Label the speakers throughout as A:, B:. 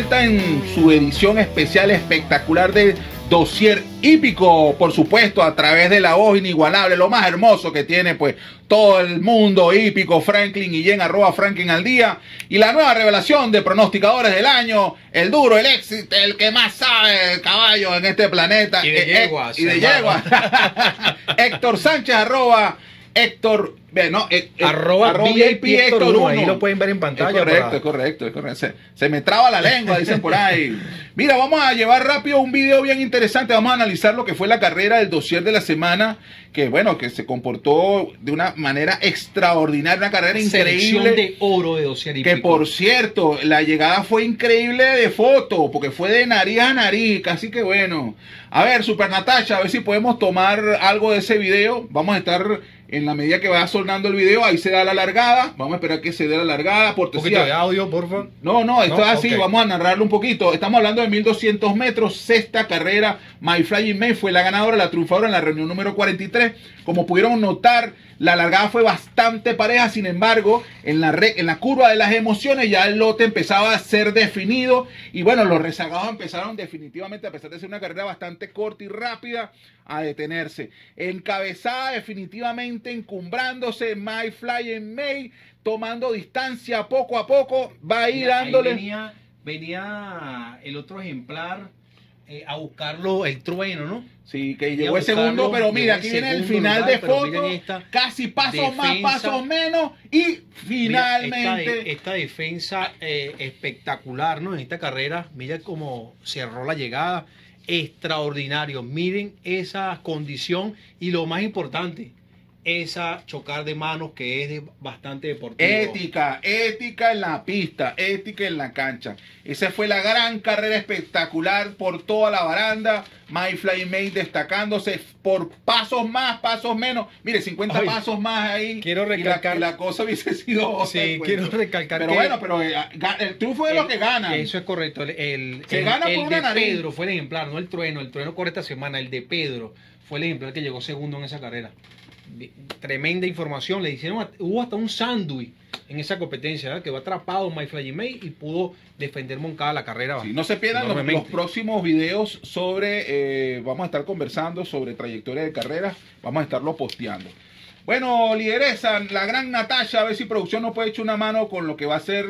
A: vuelta en su edición especial espectacular de Dossier Hípico, por supuesto, a través de la voz inigualable, lo más hermoso que tiene, pues, todo el mundo hípico, Franklin y Jen, arroba Franklin al día. Y la nueva revelación de pronosticadores del año, el duro, el éxito, el que más sabe el caballo en este planeta.
B: Y de
A: Eh, eh,
B: yeguas,
A: Y de yeguas. Héctor Sánchez, arroba Héctor, no, eh, eh,
B: Arroba VIP Héctor uno, ahí
A: uno.
B: lo pueden ver en pantalla
A: Es correcto,
B: para-
A: es correcto, es correcto. Se, se me traba la lengua, dicen por ahí. Mira, vamos a llevar rápido un video bien interesante. Vamos a analizar lo que fue la carrera del dossier de la semana, que bueno, que se comportó de una manera extraordinaria, una carrera
B: Selección
A: increíble.
B: de oro de dossier
A: Que por cierto, la llegada fue increíble de foto, porque fue de nariz a nariz, casi que bueno. A ver, Super Natasha, a ver si podemos tomar algo de ese video. Vamos a estar en la medida que vaya sonando el video, ahí se da la largada. Vamos a esperar que se dé la largada.
B: Un
A: Cortesía.
B: poquito de audio, por favor.
A: No, no, esto
B: No,
A: es así, vamos a narrarlo un poquito. Estamos hablando de 1200 metros, sexta carrera. My Flying May fue la ganadora, la triunfadora en la reunión número 43. Como pudieron notar, la largada fue bastante pareja, sin embargo, en la, re- en la curva de las emociones ya el lote empezaba a ser definido. Y bueno, los rezagados empezaron definitivamente, a pesar de ser una carrera bastante corta y rápida, a detenerse. Encabezada definitivamente, encumbrándose My Flying May, tomando distancia poco a poco, va a ir dándole.
B: Venía, venía el otro ejemplar eh, a buscarlo, el trueno, ¿no?
A: Sí, que llegó el segundo, pero mira, aquí viene el final
B: lugar,
A: de foto,
B: esta
A: casi pasos más,
B: defensa.
A: pasos menos, y finalmente...
B: esta, esta defensa eh, espectacular, ¿no? En esta carrera, mira cómo cerró la llegada. Extraordinario. Miren esa condición y lo más importante, esa chocar de manos que es bastante deportivo.
A: Ética, ética en la pista, ética en la cancha. Esa fue la gran carrera espectacular por toda la baranda. My Flying May destacándose por pasos más, pasos menos. Mire, 50
B: Ay,
A: pasos más ahí.
B: quiero
A: y la-
B: recalcar-
A: y la, cosa hubiese sido.
B: Sí,
A: pues.
B: quiero recalcar
A: Pero
B: que-
A: bueno, pero eh, el triunfo de los que ganan.
B: Eso es correcto. El, el,
A: Se
B: el-
A: gana por
B: el
A: una
B: de
A: nariz.
B: Pedro fue el ejemplar, no el trueno. El trueno corre esta semana. El de Pedro fue el ejemplar que llegó segundo en esa carrera. Tremenda información. Le hicieron, hubo hasta un sándwich en esa competencia, ¿verdad? Quedó atrapado My Flying May y pudo defender Moncada la carrera.
A: Sí, no se pierdan los, próximos videos sobre, eh, vamos a estar conversando sobre trayectoria de carrera, vamos a estarlo posteando. Bueno, lideresa, la gran Natasha, a ver si producción nos puede echar una mano con lo que va a ser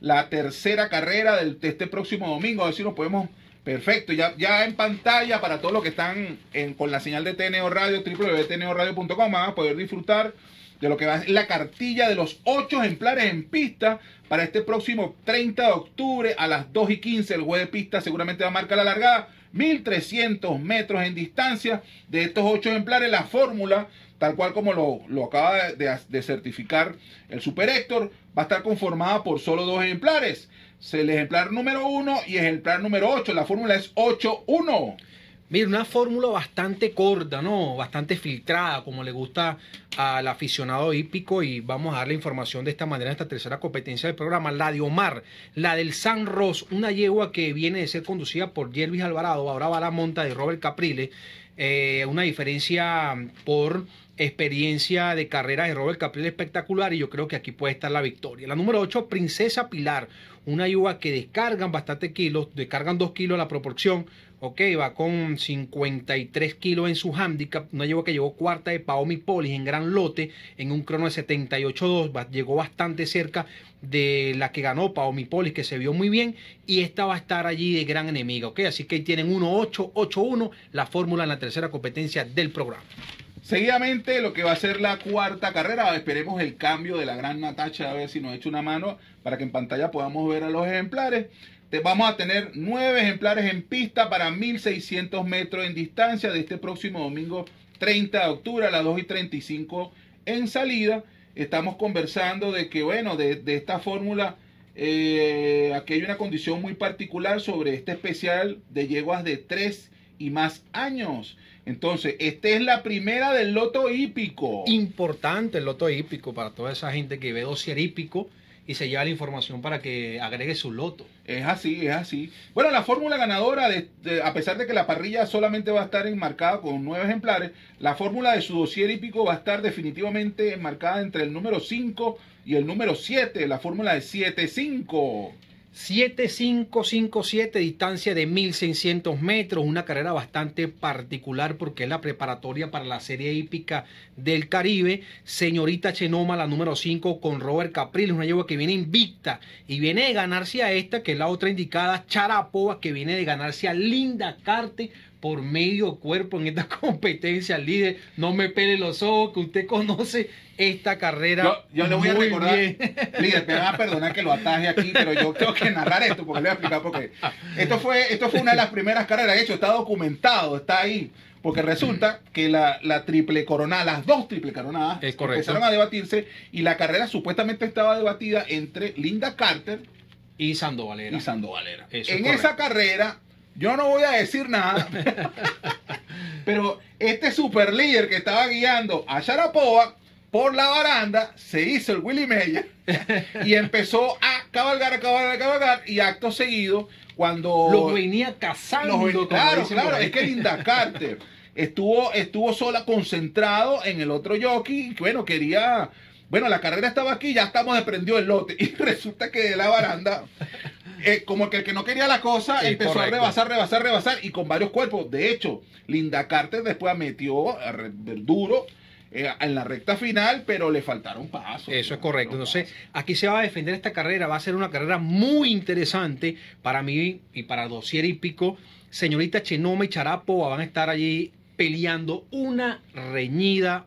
A: la tercera carrera del- de este próximo domingo, a ver si nos podemos... Perfecto, ya, ya en pantalla para todos los que están en- con la señal de TNO Radio, www.tneoradio.com, van a poder disfrutar de lo que va a ser la cartilla de los ocho ejemplares en pista para este próximo 30 de octubre a las 2 y 15. El juez de pista seguramente va a marcar la largada. 1300 metros en distancia de estos ocho ejemplares. La fórmula, tal cual como lo, lo acaba de, certificar el Super Héctor, va a estar conformada por solo dos ejemplares. Es El ejemplar número 1 y el ejemplar número 8. La fórmula es 8-1.
B: Mira, una fórmula bastante corta, ¿no? Bastante filtrada, como le gusta al aficionado hípico. Y vamos a darle información de esta manera en esta tercera competencia del programa. La de Omar, la del San Ross, una yegua que viene de ser conducida por Jervis Alvarado, ahora va a la monta de Robert Caprile. Eh, una diferencia por experiencia de carrera de Robert Caprile espectacular y yo creo que aquí puede estar la victoria. La número 8, Princesa Pilar, una yuga que descargan bastante kilos, descargan 2 kilos la proporción, ok, va con 53 kilos en su handicap, una yuga que llegó cuarta de Paomi Polis en gran lote, en un crono de 78.2, va- llegó bastante cerca de la que ganó Paomi Polis, que se vio muy bien, y esta va a estar allí de gran enemiga, ok, así que ahí tienen 1-8, 8-1, la fórmula en la tercera competencia del programa.
A: Seguidamente, lo que va a ser la cuarta carrera, esperemos el cambio de la gran Natacha, a ver si nos echa una mano para que en pantalla podamos ver a los ejemplares. Vamos a tener nueve ejemplares en pista para 1600 metros en distancia de este próximo domingo 30 de octubre a las 2 y 35 en salida. Estamos conversando de que, bueno, de, de esta fórmula, eh, aquí hay una condición muy particular sobre este especial de yeguas de 3 y más años. Entonces, esta es la primera del loto hípico.
B: Importante el loto hípico para toda esa gente que ve dossier hípico y se lleva la información para que agregue su loto.
A: Es así, es así. Bueno, la fórmula ganadora, de, de- a pesar de que la parrilla solamente va a estar enmarcada con nueve ejemplares, la fórmula de su dossier hípico va a estar definitivamente enmarcada entre el número 5 y el número 7, la fórmula de 7-5.
B: 7557, distancia de 1600 metros, una carrera bastante particular porque es la preparatoria para la serie hípica del Caribe. Señorita Chenoma, la número 5, con Robert Capriles, una yegua que viene invicta y viene de ganarse a esta, que es la otra indicada, Charapova, que viene de ganarse a Linda Carte por medio cuerpo en esta competencia, líder. No me pele los ojos, que usted conoce esta carrera.
A: Yo, yo le voy a recordar, líder, me van a perdonar que lo ataje aquí, pero yo tengo que narrar esto porque le voy a explicar por qué. Esto fue, esto fue una de las primeras carreras, de hecho, está documentado, está ahí. Porque resulta que la, la triple coronada, las dos triple coronadas, empezaron a debatirse y la carrera supuestamente estaba debatida entre Linda Carter
B: y Sandovalera.
A: Y Sandovalera. en esa carrera, yo no voy a decir nada, pero este super líder que estaba guiando a Sharapova por la baranda, se hizo el Willy Meyer y empezó a cabalgar, a cabalgar, a cabalgar y acto seguido cuando...
B: Lo venía cazando.
A: claro, claro, es que Linda Carter estuvo, estuvo sola concentrado en el otro jockey, bueno, quería... Bueno, la carrera estaba aquí, ya estamos desprendido el lote y resulta que de la baranda eh, como que el que no quería la cosa empezó a rebasar, rebasar, rebasar y con varios cuerpos. De hecho, Linda Carter después metió a duro eh, en la recta final, pero le faltaron pasos.
B: Eso es correcto. Entonces, aquí se va a defender esta carrera. Va a ser una carrera muy interesante para mí y para Dosier y Pico. Señorita Chenoma y Charapo van a estar allí peleando una reñida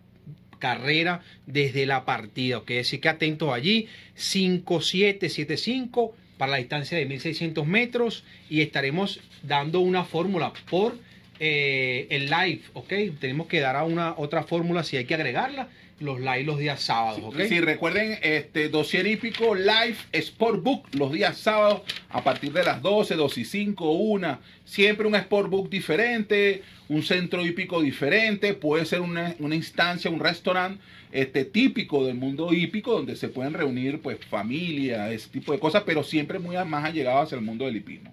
B: carrera desde la partida. Ok, así que atentos allí. 5-7-7-5 para la distancia de 1600 metros y estaremos dando una fórmula por eh, el live, ¿ok? Tenemos que dar a una otra fórmula si hay que agregarla los live los días sábados, ¿ok?
A: Recuerden, este dossier hípico live Sportbook los días sábados a partir de las 12, 12 y 5, 1. Siempre un Sportbook diferente, un centro hípico diferente, puede ser una, una instancia, un restaurante este, típico del mundo hípico donde se pueden reunir pues familia, ese tipo de cosas, pero siempre muy más allegados hacia el mundo del hipismo.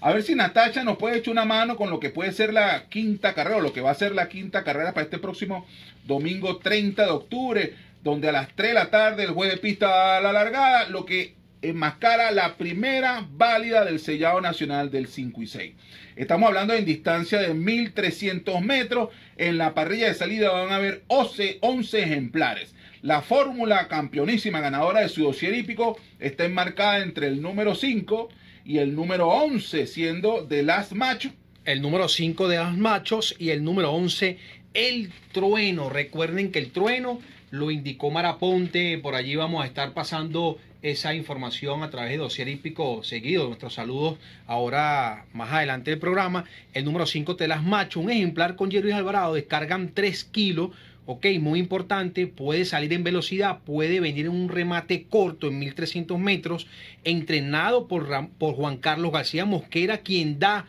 A: A ver si Natacha nos puede echar una mano con lo que puede ser la quinta carrera, o lo que va a ser la quinta carrera para este próximo domingo 30 de octubre, donde a las 3 de la tarde el juez de pista a la largada, lo que enmascara la primera válida del sellado nacional del 5 y 6. Estamos hablando en distancia de 1300 metros. En la parrilla de salida van a haber 11, 11 ejemplares. La fórmula campeonísima ganadora de su hípico está enmarcada entre el número 5 y el número 11 siendo The Last Macho.
B: El número 5 de Las Machos y el número 11 El Trueno. Recuerden que el Trueno lo indicó Maraponte, por allí vamos a estar pasando esa información a través de dossier hípico seguido. Nuestros saludos ahora más adelante del programa. El número 5 Telas Macho, un ejemplar con Jerry Alvarado, descargan 3 kilos Ok, muy importante, puede salir en velocidad, puede venir en un remate corto en 1300 metros, entrenado por, por Juan Carlos García Mosquera, quien da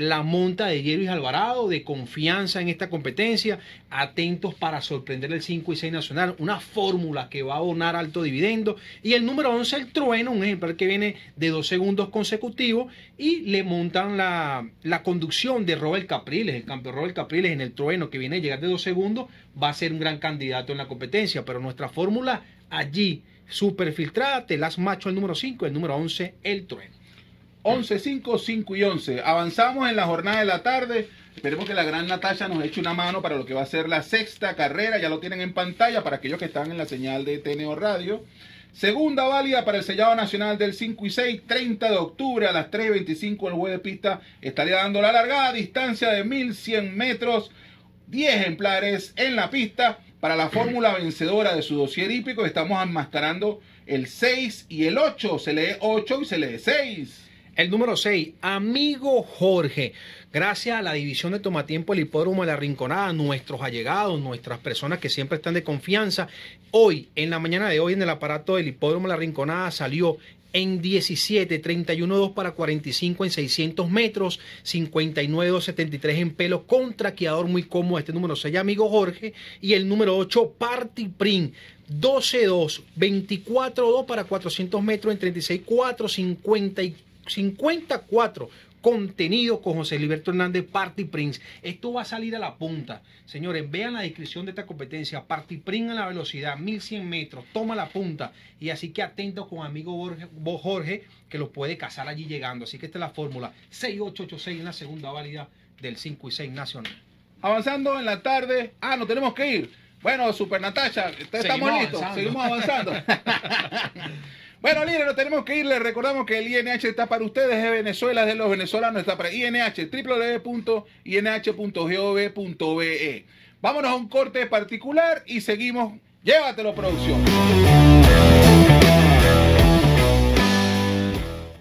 B: la monta de Jerry Alvarado, de confianza en esta competencia, atentos para sorprender el 5 y 6 nacional, una fórmula que va a abonar alto dividendo. Y el número 11, el trueno, un ejemplar que viene de dos segundos consecutivos y le montan la, la conducción de Robert Capriles, el campeón Robert Capriles en el trueno que viene a llegar de dos segundos, va a ser un gran candidato en la competencia, pero nuestra fórmula allí, super filtrada, las macho el número 5, el número 11, el trueno.
A: 11, 5, 5 y 11. Avanzamos en la jornada de la tarde. Esperemos que la gran Natasha nos eche una mano para lo que va a ser la sexta carrera. Ya lo tienen en pantalla para aquellos que están en la señal de TNO Radio. Segunda válida para el sellado nacional del 5 y 6, 30 de octubre a las 3.25 el juez de pista estaría dando la largada, distancia de 1100 metros, 10 ejemplares en la pista para la fórmula vencedora de su dossier hípico. Estamos enmascarando el 6 y el 8, se lee 8 y se lee 6.
B: El número 6, amigo Jorge. Gracias a la división de Tomatiempo, el hipódromo de la Rinconada, nuestros allegados, nuestras personas que siempre están de confianza. Hoy, en la mañana de hoy, en el aparato del hipódromo de la Rinconada salió en 17, 31 2 para 45 en 600 metros, 59 2 73 en pelo, con traqueador muy cómodo este número 6, amigo Jorge, y el número 8, Party Print, 12 2, 24 2 para 400 metros en 36 4, 54 contenido con José Liberto Hernández Party Prince. Esto va a salir a la punta. Señores, vean la descripción de esta competencia. Party Prince a la velocidad, 1100 metros, toma la punta. Y así que atentos con amigo Jorge, Jorge que lo puede cazar allí llegando. Así que esta es la fórmula 6886 en la segunda válida del 5 y 6 nacional.
A: Avanzando en la tarde. Ah, no tenemos que ir. Bueno, Super Natasha, estamos listos. Seguimos avanzando. Bueno, líder, no tenemos que ir. Les recordamos que el INH está para ustedes, de Venezuela, de los venezolanos, está para INH, www.inh.gov.be. Vámonos a un corte particular y seguimos. Llévatelo, producción.